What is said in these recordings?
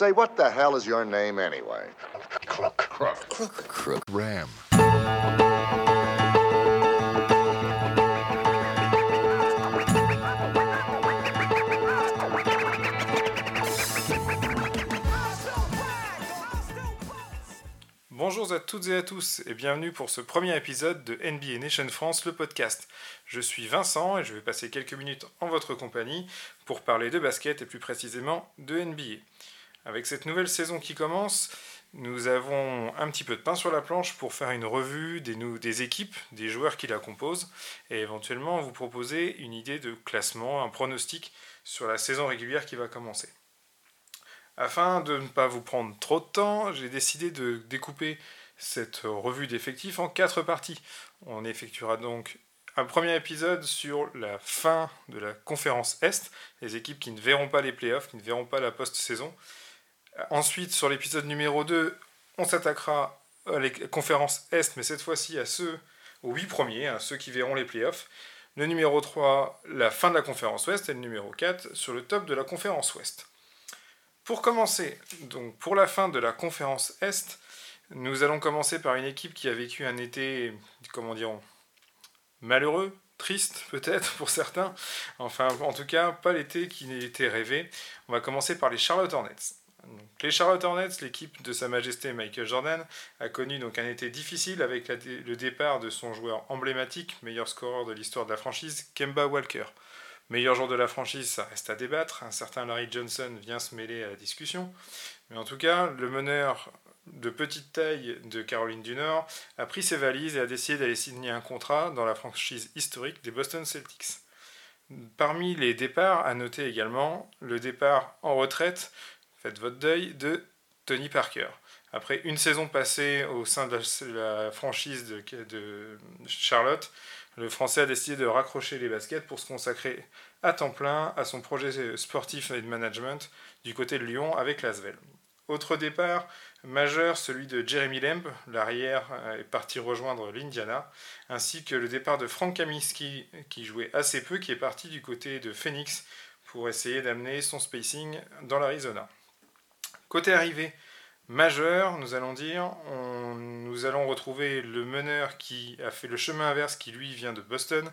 Say, what the hell is your name anyway? Crook. Crook. Crook. Crook Ram. Bonjour à toutes et à tous et bienvenue pour ce premier épisode de NBA Nation France, le podcast. Je suis Vincent et je vais passer quelques minutes en votre compagnie pour parler de basket et plus précisément de NBA. Avec cette nouvelle saison qui commence, nous avons un petit peu de pain sur la planche pour faire une revue des, équipes, des joueurs qui la composent et éventuellement vous proposer une idée de classement, un pronostic sur la saison régulière qui va commencer. Afin de ne pas vous prendre trop de temps, j'ai décidé de découper cette revue d'effectifs en quatre parties. On effectuera donc un premier épisode sur la fin de la conférence Est, les équipes qui ne verront pas les playoffs, qui ne verront pas la post-saison. Ensuite, sur l'épisode numéro 2, on s'attaquera à la conférence Est, mais cette fois-ci à ceux, aux 8 premiers, à ceux qui verront les playoffs. Le numéro 3, la fin de la conférence Ouest, et le numéro 4, sur le top de la conférence Ouest. Pour commencer, donc pour la fin de la conférence Est, nous allons commencer par une équipe qui a vécu un été, comment dirons, malheureux, triste peut-être pour certains. Enfin, en tout cas, pas l'été qui était rêvé. On va commencer par les Charlotte Hornets. Les Charlotte Hornets, l'équipe de Sa Majesté Michael Jordan, a connu donc un été difficile avec le départ de son joueur emblématique, meilleur scoreur de l'histoire de la franchise, Kemba Walker. Meilleur joueur de la franchise, ça reste à débattre. Un certain Larry Johnson vient se mêler à la discussion. Mais en tout cas, le meneur de petite taille de Caroline du Nord a pris ses valises et a décidé d'aller signer un contrat dans la franchise historique des Boston Celtics. Parmi les départs, à noter également le départ en retraite, faites votre deuil, de Tony Parker. Après une saison passée au sein de la franchise de, Charlotte, le Français a décidé de raccrocher les baskets pour se consacrer à temps plein à son projet sportif et de management du côté de Lyon avec l'Asvel. Autre départ majeur, celui de Jeremy Lamb, l'arrière est parti rejoindre l'Indiana, ainsi que le départ de Frank Kaminsky qui jouait assez peu, qui est parti du côté de Phoenix pour essayer d'amener son spacing dans l'Arizona. Côté arrivée, majeur, nous allons dire. nous allons retrouver le meneur qui a fait le chemin inverse, qui lui vient de Boston.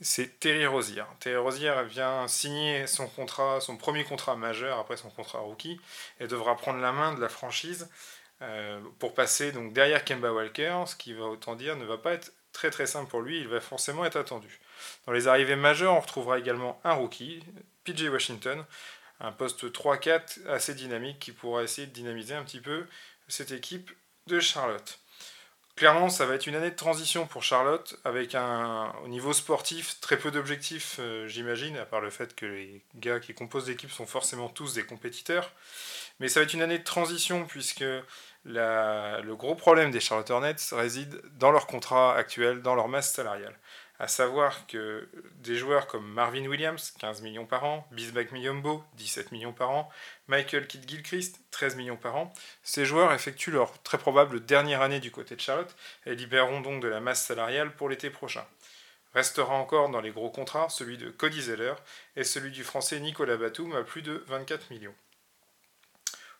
C'est Terry Rozier. Terry Rozier vient signer son contrat, son premier contrat majeur après son contrat rookie, et devra prendre la main de la franchise euh, pour passer donc derrière Kemba Walker, ce qui va autant dire ne va pas être très très simple pour lui. Il va forcément être attendu. Dans les arrivées majeures, on retrouvera également un rookie, PJ Washington, un poste 3-4 assez dynamique qui pourra essayer de dynamiser un petit peu cette équipe de Charlotte. Clairement, ça va être une année de transition pour Charlotte, avec un, au niveau sportif très peu d'objectifs, euh, j'imagine, à part le fait que les gars qui composent l'équipe sont forcément tous des compétiteurs. Mais ça va être une année de transition, puisque le gros problème des Charlotte Hornets réside dans leur contrat actuel, dans leur masse salariale à savoir que des joueurs comme Marvin Williams, 15 millions par an, Bismack Miyombo, 17 millions par an, Michael Kidd Gilchrist, 13 millions par an, ces joueurs effectuent leur très probable dernière année du côté de Charlotte et libéreront donc de la masse salariale pour l'été prochain. Restera encore dans les gros contrats celui de Cody Zeller et celui du français Nicolas Batum à plus de 24 millions.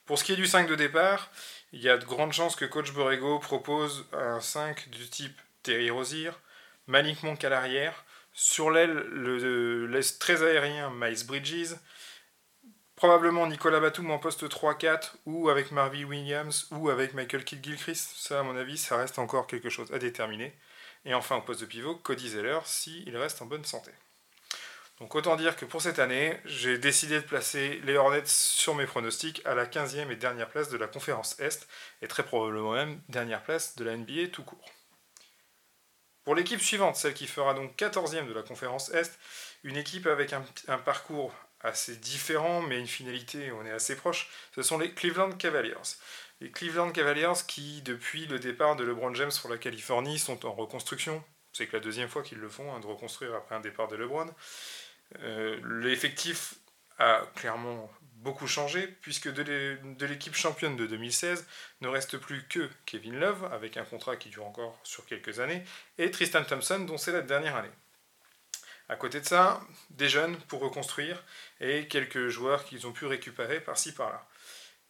Pour ce qui est du 5 de départ, il y a de grandes chances que coach Borrego propose un 5 du type Terry Rozier, Malik Monk à l'arrière. Sur l'aile, le l'est très aérien Miles Bridges. Probablement Nicolas Batum en poste 3-4 ou avec Marvin Williams ou avec Michael Kidd Gilchrist. Ça, à mon avis, ça reste encore quelque chose à déterminer. Et enfin, au poste de pivot, Cody Zeller s'il reste en bonne santé. Donc autant dire que pour cette année, j'ai décidé de placer les Hornets sur mes pronostics à la 15e et dernière place de la conférence Est, et très probablement même dernière place de la NBA tout court. Pour l'équipe suivante, celle qui fera donc 14e de la conférence Est, une équipe avec un, parcours assez différent, mais une finalité, on est assez proche, ce sont les Cleveland Cavaliers. Les Cleveland Cavaliers qui, depuis le départ de LeBron James pour la Californie, sont en reconstruction. C'est que la deuxième fois qu'ils le font, hein, de reconstruire après un départ de LeBron. Euh, l'effectif a clairement beaucoup changé, puisque de l'équipe championne de 2016 ne reste plus que Kevin Love, avec un contrat qui dure encore sur quelques années, et Tristan Thompson, dont c'est la dernière année. À côté de ça, des jeunes pour reconstruire, et quelques joueurs qu'ils ont pu récupérer par-ci par-là.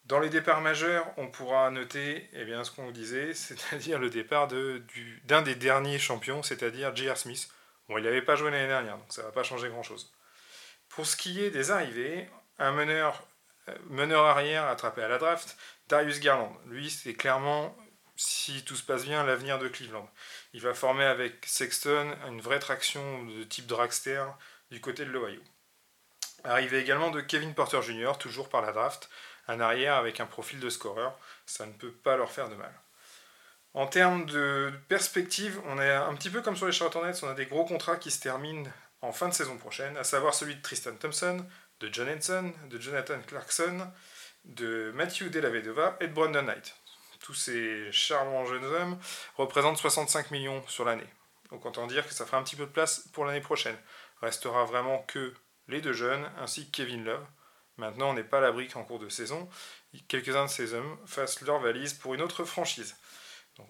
Dans les départs majeurs, on pourra noter eh bien, ce qu'on disait, c'est-à-dire le départ d'un des derniers champions, c'est-à-dire J.R. Smith. Bon, il n'avait pas joué l'année dernière, donc ça ne va pas changer grand-chose. Pour ce qui est des arrivées, un meneur, euh, meneur arrière attrapé à la draft, Darius Garland. Lui, c'est clairement, si tout se passe bien, l'avenir de Cleveland. Il va former avec Sexton une vraie traction de type dragster du côté de l'Ohio. Arrivé également de Kevin Porter Jr., toujours par la draft, un arrière avec un profil de scoreur, ça ne peut pas leur faire de mal. En termes de perspective, on est un petit peu comme sur les Charlotte Hornets, on a des gros contrats qui se terminent en fin de saison prochaine, à savoir celui de Tristan Thompson, de John Henson, de Jonathan Clarkson, de Matthew Delavedova et de Brandon Knight. Tous ces charmants jeunes hommes représentent 65 millions sur l'année. Donc autant dire que ça fera un petit peu de place pour l'année prochaine. Restera vraiment que les deux jeunes ainsi que Kevin Love. Maintenant, on n'est pas à l'abri qu'en cours de saison, quelques-uns de ces hommes fassent leur valise pour une autre franchise.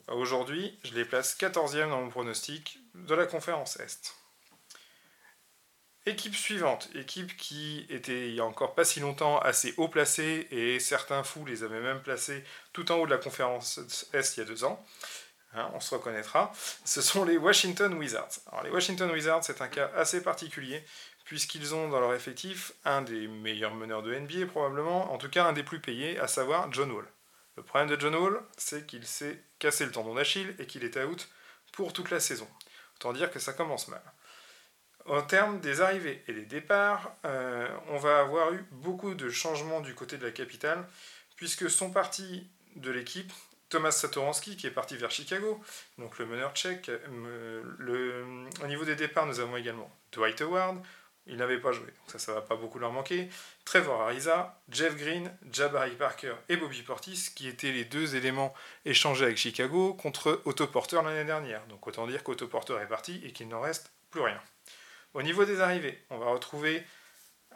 Aujourd'hui, je les place 14e dans mon pronostic de la conférence Est. Équipe suivante, équipe qui était il y a encore pas si longtemps assez haut placée et certains fous les avaient même placés tout en haut de la conférence Est il y a deux ans. Hein, on se reconnaîtra. Ce sont les Washington Wizards. Alors les Washington Wizards, c'est un cas assez particulier puisqu'ils ont dans leur effectif un des meilleurs meneurs de NBA probablement, en tout cas un des plus payés, à savoir John Wall. Le problème de John Wall, c'est qu'il s'est cassé le tendon d'Achille et qu'il est out pour toute la saison. Autant dire que ça commence mal. En termes des arrivées et des départs, euh, on va avoir eu beaucoup de changements du côté de la capitale, puisque sont partis de l'équipe Thomas Satoransky qui est parti vers Chicago, donc le meneur tchèque. Euh, au niveau des départs, nous avons également Dwight Howard, il n'avait pas joué, donc ça, ça va pas beaucoup leur manquer. Trevor Ariza, Jeff Green, Jabari Parker et Bobby Portis, qui étaient les deux éléments échangés avec Chicago contre Otto Porter l'année dernière. Donc autant dire qu'Otto Porter est parti et qu'il n'en reste plus rien. Au niveau des arrivées, on va retrouver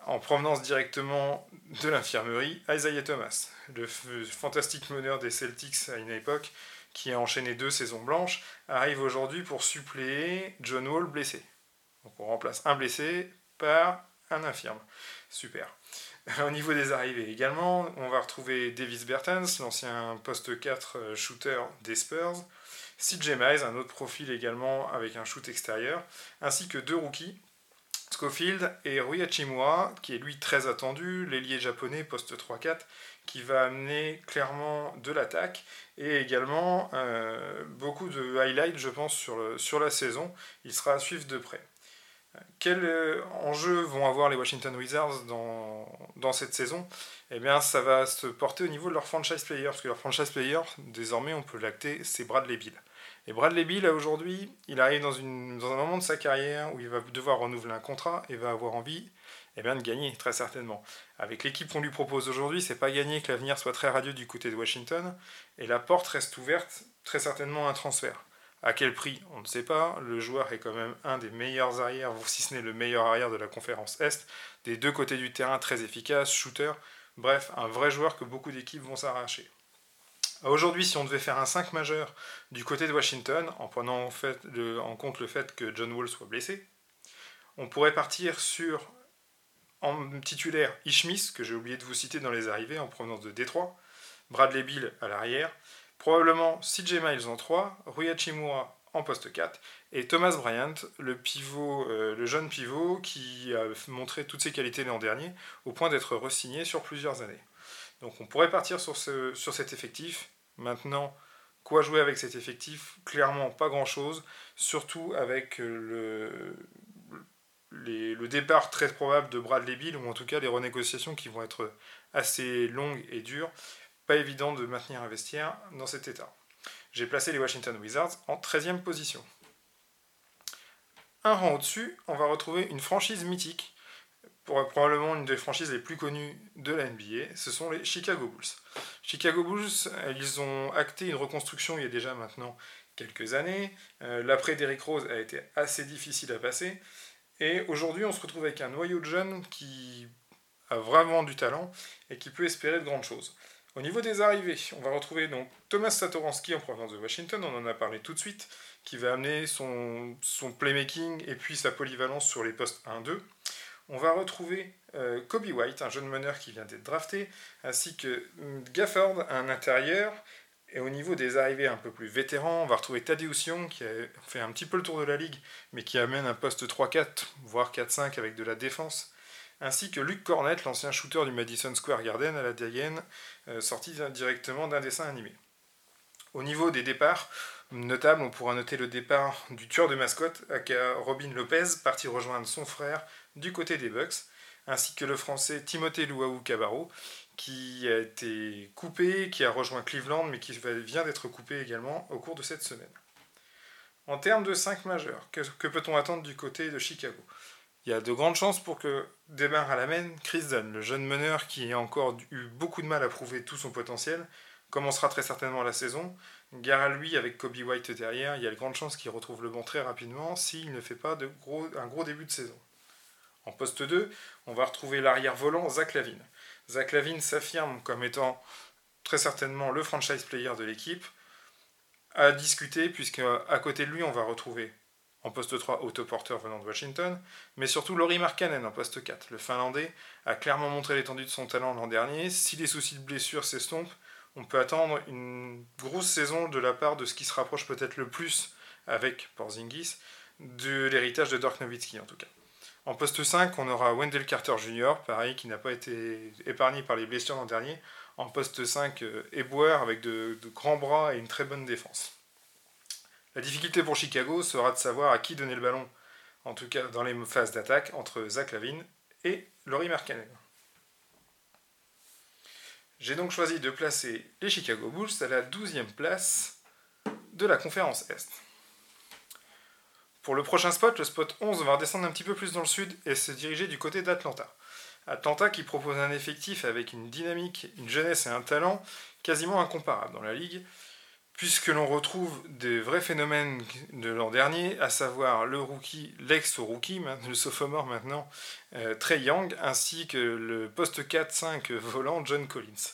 en provenance directement de l'infirmerie Isaiah Thomas, le fantastique meneur des Celtics à une époque qui a enchaîné deux saisons blanches, arrive aujourd'hui pour suppléer John Wall blessé. Donc on remplace un blessé par un infirme. Super. Au niveau des arrivées également, on va retrouver Davis Bertens, l'ancien poste 4 euh, shooter des Spurs, CJ Miles, un autre profil également avec un shoot extérieur, ainsi que deux rookies, Schofield et Rui Hachimura, qui est lui très attendu, l'ailier japonais poste 3-4, qui va amener clairement de l'attaque et également euh, beaucoup de highlights, je pense, sur, sur la saison. Il sera à suivre de près. Quels euh, enjeux vont avoir les Washington Wizards dans, dans cette saison? Eh bien, ça va se porter au niveau de leur franchise player, parce que leur franchise player, désormais, on peut l'acter, c'est Bradley Bill. Et Bradley Bill, aujourd'hui, il arrive dans, une, dans un moment de sa carrière où il va devoir renouveler un contrat et va avoir envie eh bien, de gagner, très certainement. Avec l'équipe qu'on lui propose aujourd'hui, c'est pas gagné que l'avenir soit très radieux du côté de Washington, et la porte reste ouverte, très certainement un transfert. À quel prix On ne sait pas. Le joueur est quand même un des meilleurs arrières, si ce n'est le meilleur arrière de la conférence Est. Des deux côtés du terrain, très efficace, shooter. Bref, un vrai joueur que beaucoup d'équipes vont s'arracher. Aujourd'hui, si on devait faire un 5 majeur du côté de Washington, en prenant en, compte le fait que John Wall soit blessé, on pourrait partir sur, en titulaire, Ishmis, que j'ai oublié de vous citer dans les arrivées en provenance de Détroit, Bradley Bill à l'arrière, Probablement CJ Miles en 3, Rui Hachimura en poste 4 et Thomas Bryant, le, pivot, euh, le jeune pivot qui a montré toutes ses qualités l'an dernier au point d'être resigné sur plusieurs années. Donc on pourrait partir sur, ce, sur cet effectif. Maintenant, quoi jouer avec cet effectif? Clairement pas grand-chose, surtout avec le, le départ très probable de Bradley Bill, ou en tout cas les renégociations qui vont être assez longues et dures pas évident de maintenir un vestiaire dans cet état. J'ai placé les Washington Wizards en 13e position. Un rang au-dessus, on va retrouver une franchise mythique, probablement une des franchises les plus connues de la NBA, ce sont les Chicago Bulls. Chicago Bulls, ils ont acté une reconstruction il y a déjà maintenant quelques années. Euh, l'après d'Eric Rose a été assez difficile à passer. Et aujourd'hui, on se retrouve avec un noyau de jeunes qui a vraiment du talent et qui peut espérer de grandes choses. Au niveau des arrivées, on va retrouver donc Thomas Satoransky en provenance de Washington, on en a parlé tout de suite, qui va amener son, playmaking et puis sa polyvalence sur les postes 1-2. on va retrouver euh, Kobe White, un jeune meneur qui vient d'être drafté, ainsi que Gafford, un intérieur. Et au niveau des arrivées un peu plus vétérans, on va retrouver Tadeusz Young, qui a fait un petit peu le tour de la ligue, mais qui amène un poste 3-4, voire 4-5 avec de la défense. Ainsi que Luke Cornett, l'ancien shooter du Madison Square Garden à la Diane, euh, sorti directement d'un dessin animé. Au niveau des départs, notable, on pourra noter le départ du tueur de mascotte, aka Robin Lopez, parti rejoindre son frère du côté des Bucks, ainsi que le français Timothée Luau Cabarro, qui a été coupé, qui a rejoint Cleveland, mais qui vient d'être coupé également au cours de cette semaine. En termes de 5 majeurs, que, peut-on attendre du côté de Chicago? Il y a de grandes chances pour que démarre à la main Chris Dunn, le jeune meneur qui a encore eu beaucoup de mal à prouver tout son potentiel, commencera très certainement la saison. Gare à lui avec Kobe White derrière, il y a de grandes chances qu'il retrouve le banc très rapidement s'il ne fait pas un gros début de saison. En poste 2, on va retrouver l'arrière volant Zach Lavine. Zach Lavine s'affirme comme étant très certainement le franchise player de l'équipe. À discuter, puisque à côté de lui, on va retrouver en poste 3 Otto Porter venant de Washington, mais surtout Laurie Markkanen en poste 4. Le Finlandais a clairement montré l'étendue de son talent l'an dernier. Si les soucis de blessure s'estompent, on peut attendre une grosse saison de la part de ce qui se rapproche peut-être le plus avec Porzingis de l'héritage de Dirk Nowitzki en tout cas. En poste 5, on aura Wendell Carter Jr., pareil, qui n'a pas été épargné par les blessures l'an dernier. En poste 5, euh, avec de, grands bras et une très bonne défense. La difficulté pour Chicago sera de savoir à qui donner le ballon, en tout cas dans les phases d'attaque, entre Zach Lavine et Laurie Markkanen. J'ai donc choisi de placer les Chicago Bulls à la 12e place de la conférence Est. Pour le prochain spot, le spot 11 va redescendre un petit peu plus dans le sud et se diriger du côté d'Atlanta. Atlanta qui propose un effectif avec une dynamique, une jeunesse et un talent quasiment incomparables dans la ligue, puisque l'on retrouve des vrais phénomènes de l'an dernier, à savoir le rookie, l'ex-rookie, le sophomore maintenant, euh, Trey Young, ainsi que le poste 4-5 volant John Collins.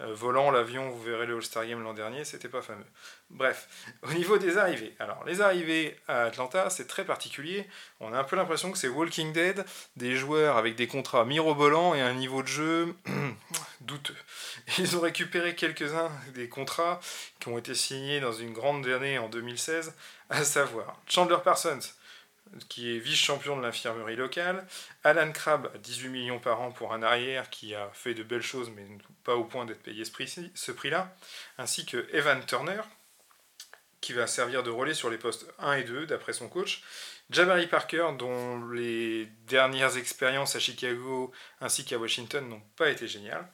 Euh, volant l'avion, vous verrez le All-Star Game l'an dernier, c'était pas fameux. Bref, au niveau des arrivées. Alors, les arrivées à Atlanta, c'est très particulier. On a un peu l'impression que c'est Walking Dead, des joueurs avec des contrats mirobolants et un niveau de jeu douteux. Ils ont récupéré quelques-uns des contrats qui ont été signés dans une grande année en 2016, à savoir Chandler Parsons, qui est vice-champion de l'infirmerie locale, Alan Crabb, 18 millions par an pour un arrière qui a fait de belles choses mais pas au point d'être payé ce prix-là, ainsi que Evan Turner, qui va servir de relais sur les postes 1 et 2 d'après son coach, Jabari Parker, dont les dernières expériences à Chicago ainsi qu'à Washington n'ont pas été géniales,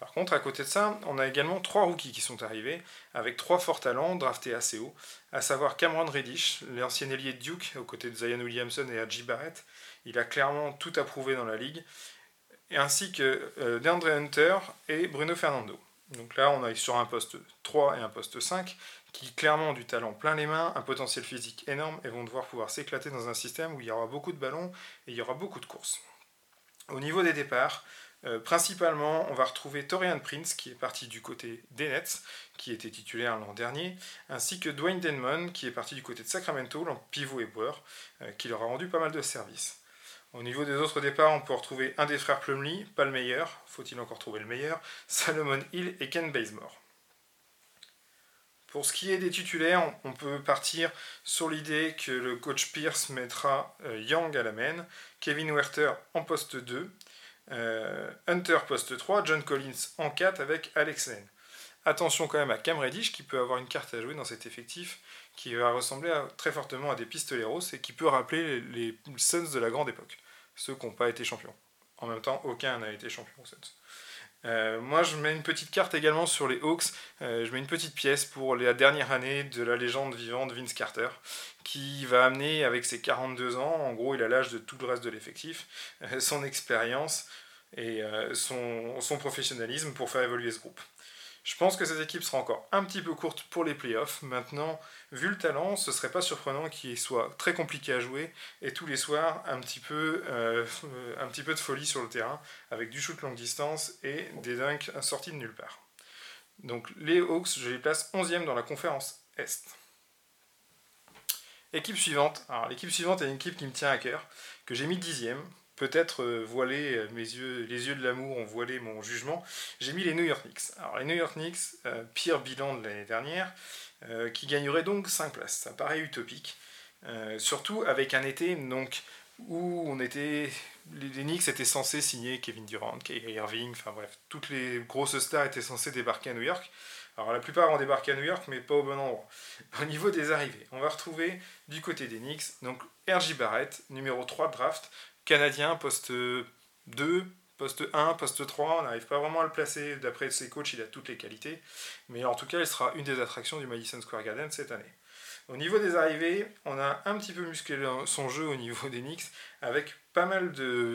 par contre, à côté de ça, on a également trois rookies qui sont arrivés, avec trois forts talents draftés assez haut, à savoir Cameron Reddish, l'ancien ailier de Duke, aux côtés de Zion Williamson et Hadji Barrett. Il a clairement tout approuvé dans la ligue, ainsi que euh, DeAndre Hunter et Bruno Fernando. Donc là, on est sur un poste 3 et un poste 5, qui clairement ont du talent plein les mains, un potentiel physique énorme, et vont devoir pouvoir s'éclater dans un système où il y aura beaucoup de ballons et il y aura beaucoup de courses. Au niveau des départs, euh, principalement, on va retrouver Torian Prince, qui est parti du côté des Nets, qui était titulaire l'an dernier, ainsi que Dwayne Denman, qui est parti du côté de Sacramento, en pivot et boeur, euh, qui leur a rendu pas mal de services. Au niveau des autres départs, on peut retrouver un des frères Plumlee, pas le meilleur, faut-il encore trouver le meilleur, Salomon Hill et Ken Bazemore. Pour ce qui est des titulaires, on peut partir sur l'idée que le coach Pierce mettra euh, Young à la main, Kevin Werther en poste 2, euh, Hunter poste 3, John Collins en 4 avec Alex Len. Attention quand même à Cam Reddish qui peut avoir une carte à jouer dans cet effectif qui va ressembler très fortement à des pistoleros et qui peut rappeler les, Suns de la grande époque, ceux qui n'ont pas été champions. En même temps, aucun n'a été champion aux Suns. Euh, moi, je mets une petite carte également sur les Hawks. Euh, je mets une petite pièce pour la dernière année de la légende vivante Vince Carter, qui va amener avec ses 42 ans, en gros, il a l'âge de tout le reste de l'effectif, son expérience et son, son professionnalisme pour faire évoluer ce groupe. Je pense que cette équipe sera encore un petit peu courte pour les playoffs. Maintenant, vu le talent, ce serait pas surprenant qu'il soit très compliqué à jouer et tous les soirs un petit peu, euh, un petit peu de folie sur le terrain avec du shoot longue distance et des dunks sortis de nulle part. Donc les Hawks, je les place 11e dans la conférence Est. Équipe suivante. Alors l'équipe suivante est une équipe qui me tient à cœur, que j'ai mis 10e peut-être voilé mes yeux, les yeux de l'amour ont voilé mon jugement. J'ai mis les New York Knicks. Alors les New York Knicks, pire bilan de l'année dernière, qui gagnerait donc 5 places. Ça paraît utopique. surtout avec un été donc où on était, les Knicks étaient censés signer Kevin Durant, Kyrie Irving, enfin bref, toutes les grosses stars étaient censées débarquer à New York. Alors la plupart ont débarqué à New York, mais pas au bon endroit. Au niveau des arrivées, on va retrouver du côté des Knicks, donc R.J. Barrett, numéro 3 de draft, canadien, poste 2, poste 1, poste 3, on n'arrive pas vraiment à le placer, d'après ses coachs, il a toutes les qualités, mais en tout cas, il sera une des attractions du Madison Square Garden cette année. Au niveau des arrivées, on a un petit peu musclé son jeu au niveau des Knicks avec pas mal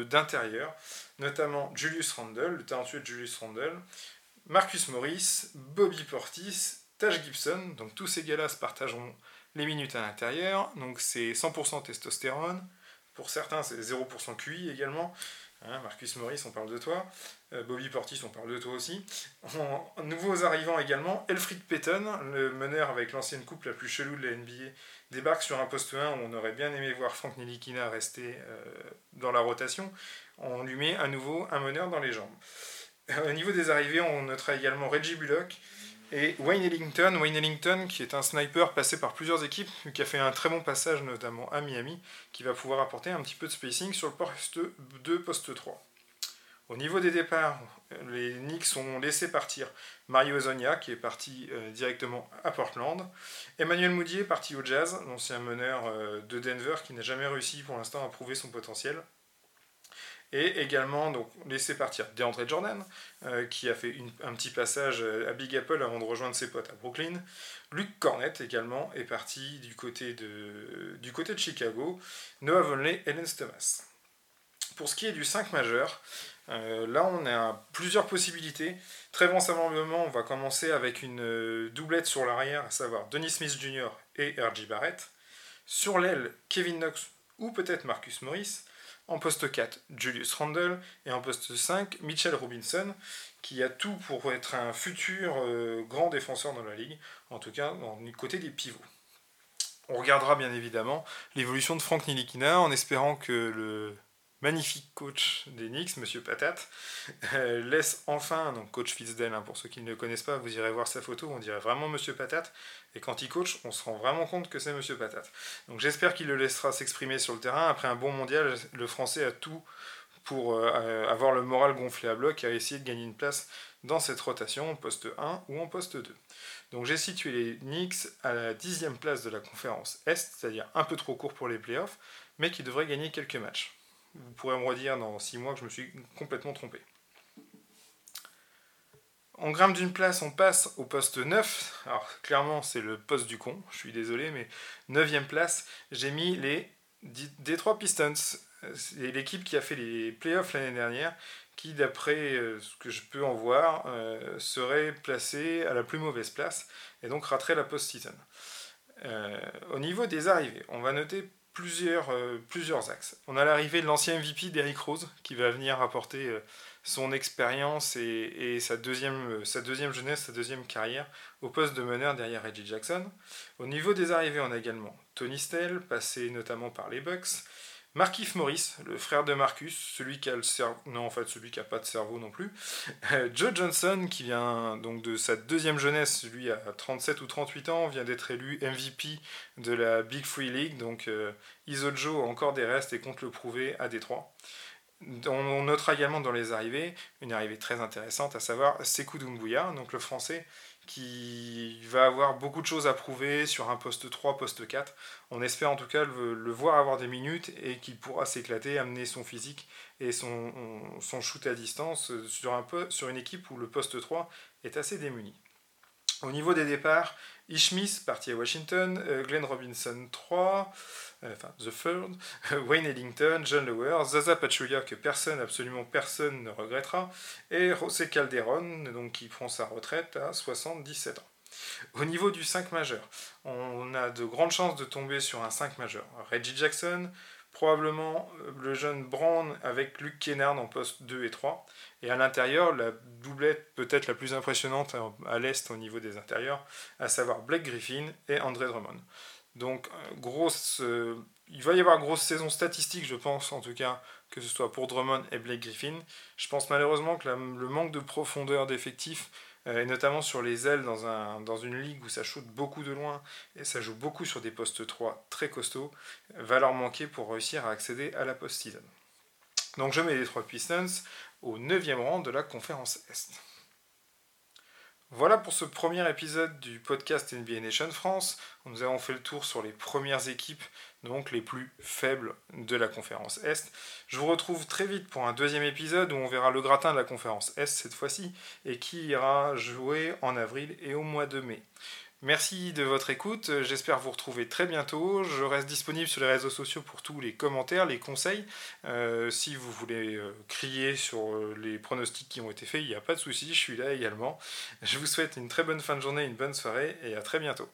d'intérieurs, notamment Julius Randle, le talentueux Julius Randle, Marcus Morris, Bobby Portis, Taj Gibson. Donc tous ces gars-là se partageront les minutes à l'intérieur. Donc c'est 100% testostérone. Pour certains, c'est 0% QI également. Hein, Marcus Morris, on parle de toi. Euh, Bobby Portis, on parle de toi aussi. Nouveaux arrivants également, Elfrid Payton, le meneur avec l'ancienne coupe la plus chelou de la NBA, débarque sur un poste 1 où on aurait bien aimé voir Frank Nilikina rester euh, dans la rotation. On lui met à nouveau un meneur dans les jambes. Euh, au niveau des arrivées, on notera également Reggie Bullock, et Wayne Ellington, qui est un sniper passé par plusieurs équipes, qui a fait un très bon passage notamment à Miami, qui va pouvoir apporter un petit peu de spacing sur le poste 2, poste 3. Au niveau des départs, les Knicks ont laissé partir Mario Zonia, qui est parti euh, directement à Portland. Emmanuel Moudier, parti au Jazz, l'ancien meneur euh, de Denver, qui n'a jamais réussi pour l'instant à prouver son potentiel. Et également donc, laisser partir DeAndre Jordan, euh, qui a fait un petit passage à Big Apple avant de rejoindre ses potes à Brooklyn. Luke Cornett également est parti du côté de, du côté de Chicago. Noah Vonley et Lance Thomas. Pour ce qui est du 5 majeur, euh, là on a plusieurs possibilités. Très vraisemblablement, on va commencer avec une euh, doublette sur l'arrière, à savoir Denis Smith Jr. et R.J. Barrett. Sur l'aile, Kevin Knox ou peut-être Marcus Morris. En poste 4, Julius Randle. Et en poste 5, Mitchell Robinson, qui a tout pour être un futur euh, grand défenseur dans la ligue, en tout cas du côté des pivots. On regardera bien évidemment l'évolution de Frank Nilikina en espérant que le magnifique coach des Knicks, Monsieur Patat, euh, laisse enfin, donc coach Fitzdale, hein, pour ceux qui ne le connaissent pas, vous irez voir sa photo, on dirait vraiment Monsieur Patat, et quand il coach, on se rend vraiment compte que c'est Monsieur Patat. Donc j'espère qu'il le laissera s'exprimer sur le terrain. Après un bon mondial, le Français a tout pour euh, avoir le moral gonflé à bloc et essayer de gagner une place dans cette rotation en poste 1 ou en poste 2. Donc j'ai situé les Knicks à la dixième place de la conférence Est, c'est-à-dire un peu trop court pour les playoffs, mais qui devraient gagner quelques matchs vous pourrez me redire dans 6 mois que je me suis complètement trompé. On grimpe d'une place, on passe au poste 9. Alors clairement c'est le poste du con, je suis désolé, mais 9 place, j'ai mis les Detroit Pistons. C'est l'équipe qui a fait les playoffs l'année dernière, qui d'après euh, ce que je peux en voir, euh, serait placée à la plus mauvaise place et donc raterait la post-season. Euh, au niveau des arrivées, on va noter plusieurs, euh, plusieurs axes. On a l'arrivée de l'ancien MVP d'Eric Rose qui va venir apporter euh, son expérience et, sa, deuxième, euh, sa deuxième jeunesse, sa deuxième carrière au poste de meneur derrière Reggie Jackson. Au niveau des arrivées, on a également Tony Stell, passé notamment par les Bucks, Markif Morris, le frère de Marcus, celui qui a le cerveau, non en fait celui qui a pas de cerveau non plus. Euh, Joe Johnson, qui vient donc de sa deuxième jeunesse, lui à 37 ou 38 ans, vient d'être élu MVP de la Big Free League, donc euh, Joe a encore des restes et compte le prouver à Détroit. On notera également dans les arrivées une arrivée très intéressante, à savoir Sekou Doumbouya, donc le français, qui va avoir beaucoup de choses à prouver sur un poste 3, poste 4. On espère en tout cas le, voir avoir des minutes et qu'il pourra s'éclater, amener son physique et son, shoot à distance sur, un peu, sur une équipe où le poste 3 est assez démuni. Au niveau des départs, Ishmis parti à Washington, euh, Glenn Robinson 3, euh, The Third, Wayne Ellington, John Lower, Zaza Pachulia que personne, absolument personne ne regrettera, et José Calderon donc, qui prend sa retraite à 77 ans. Au niveau du 5 majeur, on a de grandes chances de tomber sur un 5 majeur. Reggie Jackson, probablement euh, le jeune Brown avec Luke Kennard en poste 2 et 3. Et à l'intérieur, la doublette peut-être la plus impressionnante à l'est au niveau des intérieurs, à savoir Blake Griffin et André Drummond. Donc, euh, grosse, euh, il va y avoir grosse saison statistique, je pense en tout cas, que ce soit pour Drummond et Blake Griffin. Je pense malheureusement que le manque de profondeur d'effectifs, et notamment sur les ailes dans une ligue où ça shoot beaucoup de loin et ça joue beaucoup sur des postes 3 très costauds, va leur manquer pour réussir à accéder à la post-season. Donc je mets les trois Pistons au 9 rang de la conférence Est. Voilà pour ce premier épisode du podcast NBA Nation France. Nous avons fait le tour sur les premières équipes, donc les plus faibles de la conférence Est. Je vous retrouve très vite pour un deuxième épisode où on verra le gratin de la conférence Est cette fois-ci et qui ira jouer en avril et au mois de mai. Merci de votre écoute, j'espère vous retrouver très bientôt. Je reste disponible sur les réseaux sociaux pour tous les commentaires, les conseils. Euh, si vous voulez euh, crier sur euh, les pronostics qui ont été faits, il n'y a pas de souci, je suis là également. Je vous souhaite une très bonne fin de journée, une bonne soirée et à très bientôt.